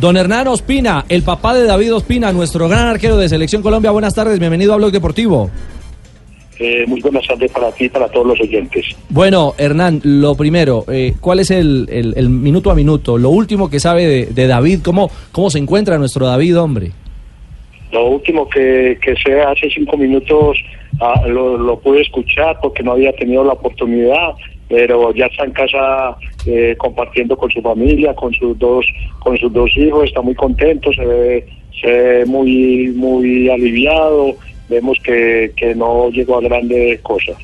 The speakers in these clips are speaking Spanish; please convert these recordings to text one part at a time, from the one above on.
Don Hernán Ospina, el papá de David Ospina, nuestro gran arquero de Selección Colombia. Buenas tardes, bienvenido a Blog Deportivo. Eh, muy buenas tardes para ti y para todos los oyentes. Bueno, Hernán, lo primero, eh, ¿cuál es el, el- el minuto a minuto? Lo último que sabe de, de David, ¿cómo, ¿cómo se encuentra nuestro David, hombre? Lo último que, que sé hace cinco minutos ah, lo, lo pude escuchar porque no había tenido la oportunidad, pero ya está en casa eh, compartiendo con su familia, con sus dos, con sus dos hijos, está muy contento, se ve, se ve muy, muy aliviado, vemos que, que no llegó a grandes cosas.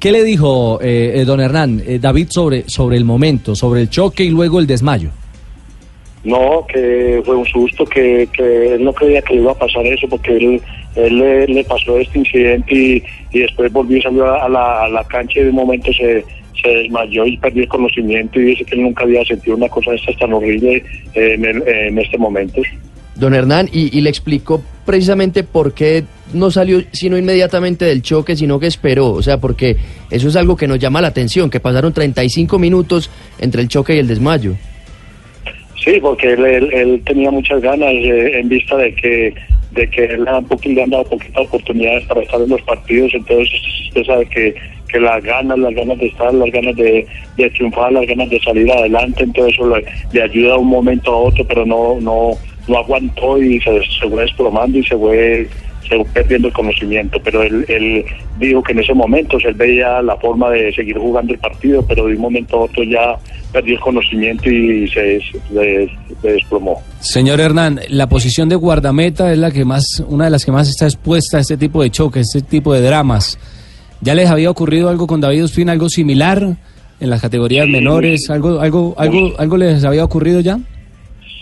¿Qué le dijo eh, eh, don Hernán, eh, David, sobre, sobre el momento, sobre el choque y luego el desmayo? No, que fue un susto, que, que él no creía que iba a pasar eso, porque él, él le, le pasó este incidente y, y después volvió y salió a la, a la cancha y de un momento se, se desmayó y perdió el conocimiento y dice que él nunca había sentido una cosa de estas tan horrible eh, en, el- en este momento. Don Hernán, y, y le explicó precisamente por qué no salió sino inmediatamente del choque, sino que esperó. O sea, porque eso es algo que nos llama la atención, que pasaron 35 minutos entre el choque y el desmayo. Sí, porque él, él- él tenía muchas ganas eh, en vista de que de que él le han dado poquitas oportunidades para estar en los partidos, entonces usted sabe que, que las ganas, las ganas de estar, las ganas de, triunfar, las ganas de salir adelante, entonces eso le, ayuda de un momento a otro, pero no no no aguantó y se, se fue desplomando y se fue perdiendo el conocimiento, pero él, él dijo que en ese momento él veía la forma de seguir jugando el partido, pero de un momento a otro ya perdió el conocimiento y se, se- desplomó. Señor Hernán, la posición de guardameta es la que más, una de las que más está expuesta a este tipo de choques, este tipo de dramas. ¿Ya les había ocurrido algo con David Ospina, algo similar en las categorías Sí, menores? ¿Algo, algo, algo, algo les había ocurrido ya?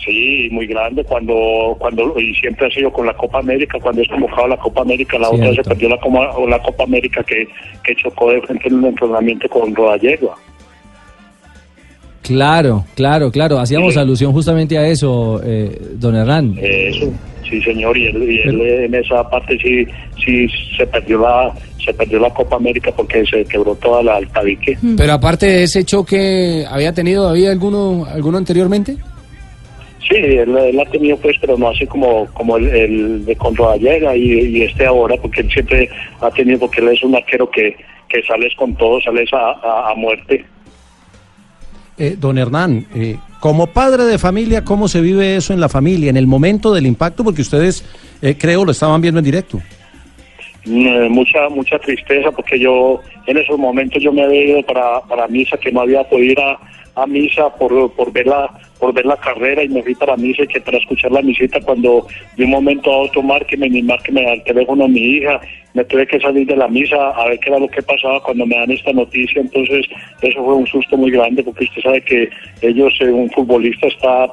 Sí, muy grande cuando cuando y siempre ha sido con la Copa América cuando es convocado a la Copa América la otra se perdió la Copa, la Copa América que, que chocó de frente en un entrenamiento con Rodallegua. Claro, claro, claro. Hacíamos Sí. alusión justamente a eso, eh, don Hernán. Eso, sí señor, y él, y él en esa parte sí sí se perdió la se perdió la Copa América porque se quebró toda la el tabique. Pero aparte de ese choque, ¿había tenido David alguno, alguno anteriormente? Sí, él, él ha tenido pues, pero no así como como el, el de con Rodallega y, y este ahora, porque él siempre ha tenido, porque él es un arquero que, que sales con todo, sales a, a, a muerte. Eh, don Hernán, eh, como padre de familia, ¿cómo se vive eso en la familia, en el momento del impacto? Porque ustedes, eh, creo, lo estaban viendo en directo. Mm, mucha mucha tristeza porque yo en esos momentos yo me había ido para, para misa que no había podido ir a, a misa por, por ver la por ver la carrera y me fui para misa y que para escuchar la misita cuando de un momento a otro márqueme ni márqueme al teléfono a mi hija me tuve que salir de la misa a ver qué era lo que pasaba cuando me dan esta noticia. Entonces eso fue un susto muy grande porque usted sabe que ellos eh, un futbolista está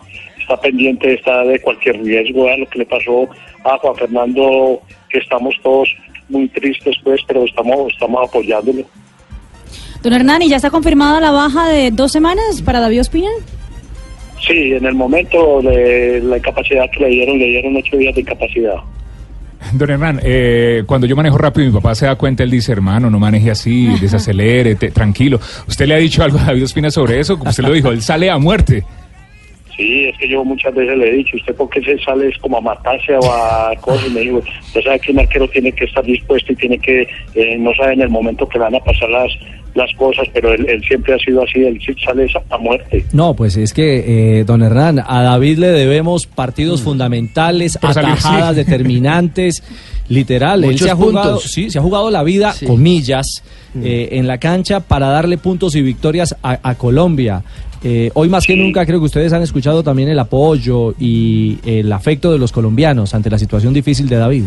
está pendiente está de cualquier riesgo ¿verdad? lo que le pasó a Juan Fernando que estamos todos muy tristes pues pero estamos estamos apoyándolo Don Hernán, ¿y ya está confirmada la baja de dos semanas para David Ospina? sí en el momento de la incapacidad que le dieron le dieron ocho días de incapacidad Don Hernán, eh, cuando yo manejo rápido, mi papá se da cuenta, él dice, hermano, no maneje así, desacelere, te- tranquilo. ¿Usted le ha dicho algo a David Ospina sobre eso? Como usted lo dijo, él sale a muerte. Sí, es que yo muchas veces le he dicho, ¿usted por qué se sale es como a matarse o a cosas? Y me digo, usted sabe que un arquero tiene que estar dispuesto y tiene que, eh, no sabe en el momento que le van a pasar las, las cosas, pero él, él siempre ha sido así, él sale a muerte. No, pues es que, eh, don Hernán, a David le debemos partidos fundamentales, Por salir, atajadas sí. determinantes, literal. Él Muchos se ha jugado, puntos. sí, se ha jugado la vida, Sí. comillas, eh, en la cancha para darle puntos y victorias a, a Colombia. Eh, hoy más que nunca creo que ustedes han escuchado también el apoyo y el afecto de los colombianos ante la situación difícil de David.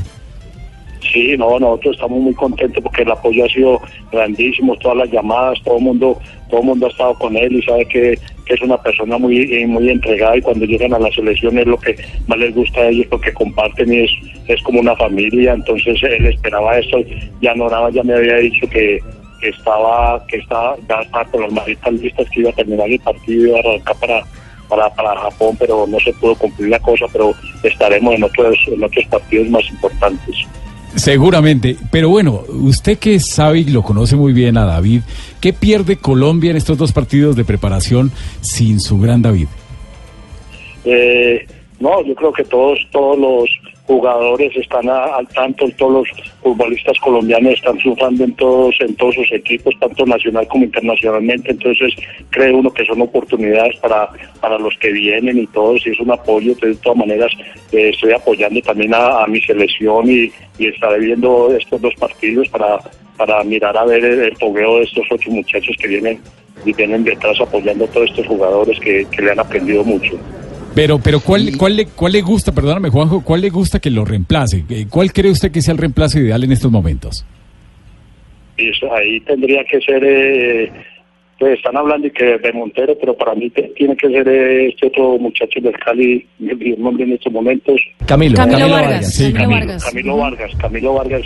Sí, no, nosotros estamos muy contentos porque el apoyo ha sido grandísimo, todas las llamadas, todo el mundo, todo el mundo ha estado con él y sabe que, que es una persona muy, eh, muy entregada y cuando llegan a la selección es lo que más les gusta a ellos porque comparten y es, es como una familia, entonces él esperaba eso, ya Noraba ya me había dicho que, que estaba, que estaba, ya estaba con las maletas listas que iba a terminar el partido iba a arrancar para para, para Japón, pero no se pudo cumplir la cosa, pero estaremos en otros, en otros partidos más importantes. Seguramente, pero bueno, usted que sabe y lo conoce muy bien a David, ¿qué pierde Colombia en estos dos partidos de preparación sin su gran David? Eh, No, yo creo que todos todos los jugadores están a- al tanto, todos los futbolistas colombianos están sufriendo en todos en todos sus equipos, tanto nacional como internacionalmente. Entonces cree uno que son oportunidades para para los que vienen y todos y es un apoyo. Entonces, de todas maneras eh, estoy apoyando también a, mi selección y, y estaré viendo estos dos partidos para para mirar a ver el, el de estos ocho muchachos que vienen y vienen detrás apoyando a todos estos jugadores que, que le han aprendido mucho. Pero, pero ¿cuál, cuál, le, ¿cuál le gusta, perdóname Juanjo, cuál le gusta que lo reemplace? Eh, ¿Cuál cree usted que sea el reemplazo ideal en estos momentos? Eso ahí tendría que ser, eh, pues están hablando y que de Montero, pero para mí te- tiene que ser este otro muchacho del Cali, el nombre en estos momentos, Camilo. Camilo Vargas. Sí, Camilo Camilo. Vargas. Camilo Vargas. Camilo Vargas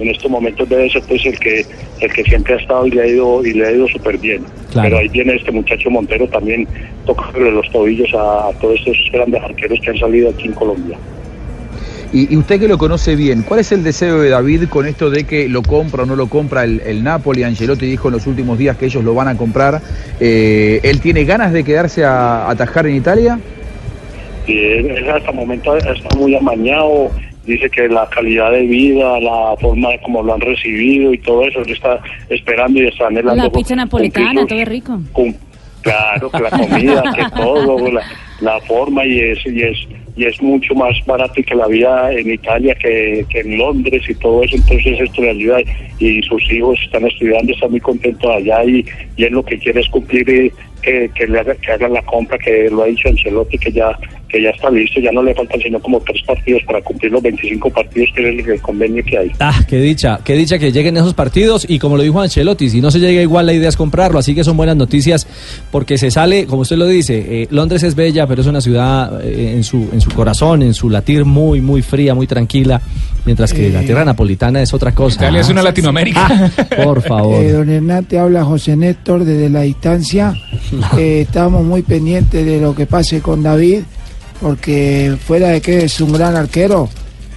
en estos momentos debe ser pues el que el que siempre ha estado y le ha ido y le ha ido súper bien. Claro. Pero ahí viene este muchacho Montero también tocándole los tobillos a, a todos estos grandes arqueros que han salido aquí en Colombia. Y, y usted que lo conoce bien, ¿cuál es el deseo de David con esto de que lo compra o no lo compra el, el Napoli? Angelotti dijo en los últimos días que ellos lo van a comprar. Eh, ¿Él tiene ganas de quedarse a atajar en Italia? y él, hasta el momento está muy amañado, dice que la calidad de vida, la forma de cómo lo han recibido y todo eso, él está esperando y está anhelando. La pizza napolitana, todo es rico. claro, que la comida, que todo, la, la forma y es, y es y es mucho más barato que la vida en Italia que, en Londres y todo eso, entonces esto le ayuda y sus hijos están estudiando, están muy contentos allá y, y lo que quiere es cumplir y que, que le haga, que hagan la compra que lo ha dicho Ancelotti que ya que ya está listo, ya no le faltan sino como tres partidos para cumplir los 25 partidos que es el, el convenio que hay. Ah, qué dicha, qué dicha que lleguen esos partidos y como lo dijo Ancelotti, si no se llega igual la idea es comprarlo, así que son buenas noticias porque se sale, como usted lo dice, eh, Londres es bella, pero es una ciudad eh, en su en su corazón, en su latir muy muy fría, muy tranquila, mientras que la tierra napolitana es otra cosa. Italia es una Latinoamérica. Ah, por favor. Eh, don Hernán, te habla José Néstor desde la distancia. Eh, estamos muy pendientes de lo que pase con David, porque fuera de que es un gran arquero,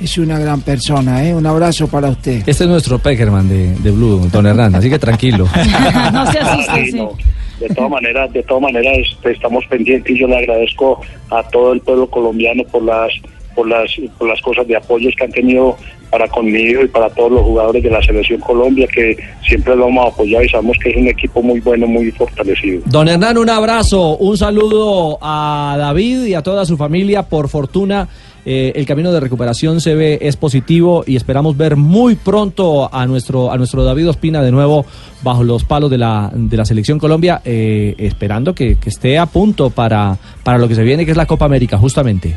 es una gran persona. ¿eh? Un abrazo para usted. Este es nuestro Peckerman de, de Blue, don Hernán, así que tranquilo. no se Ah, asuste, sí, no. De todas maneras, de todas maneras este, estamos pendientes y yo le agradezco a todo el pueblo colombiano por las por las por las cosas de apoyos que han tenido para conmigo y para todos los jugadores de la selección Colombia que siempre lo hemos apoyado y sabemos que es un equipo muy bueno, muy fortalecido. Don Hernán, un abrazo, un saludo a David y a toda su familia. Por fortuna, eh, el camino de recuperación se ve es positivo y esperamos ver muy pronto a nuestro a nuestro David Ospina de nuevo bajo los palos de la de la selección Colombia, eh, esperando que, que esté a punto para para lo que se viene, que es la Copa América, justamente.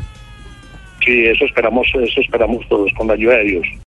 Sí, eso esperamos, eso esperamos todos con la ayuda de Dios.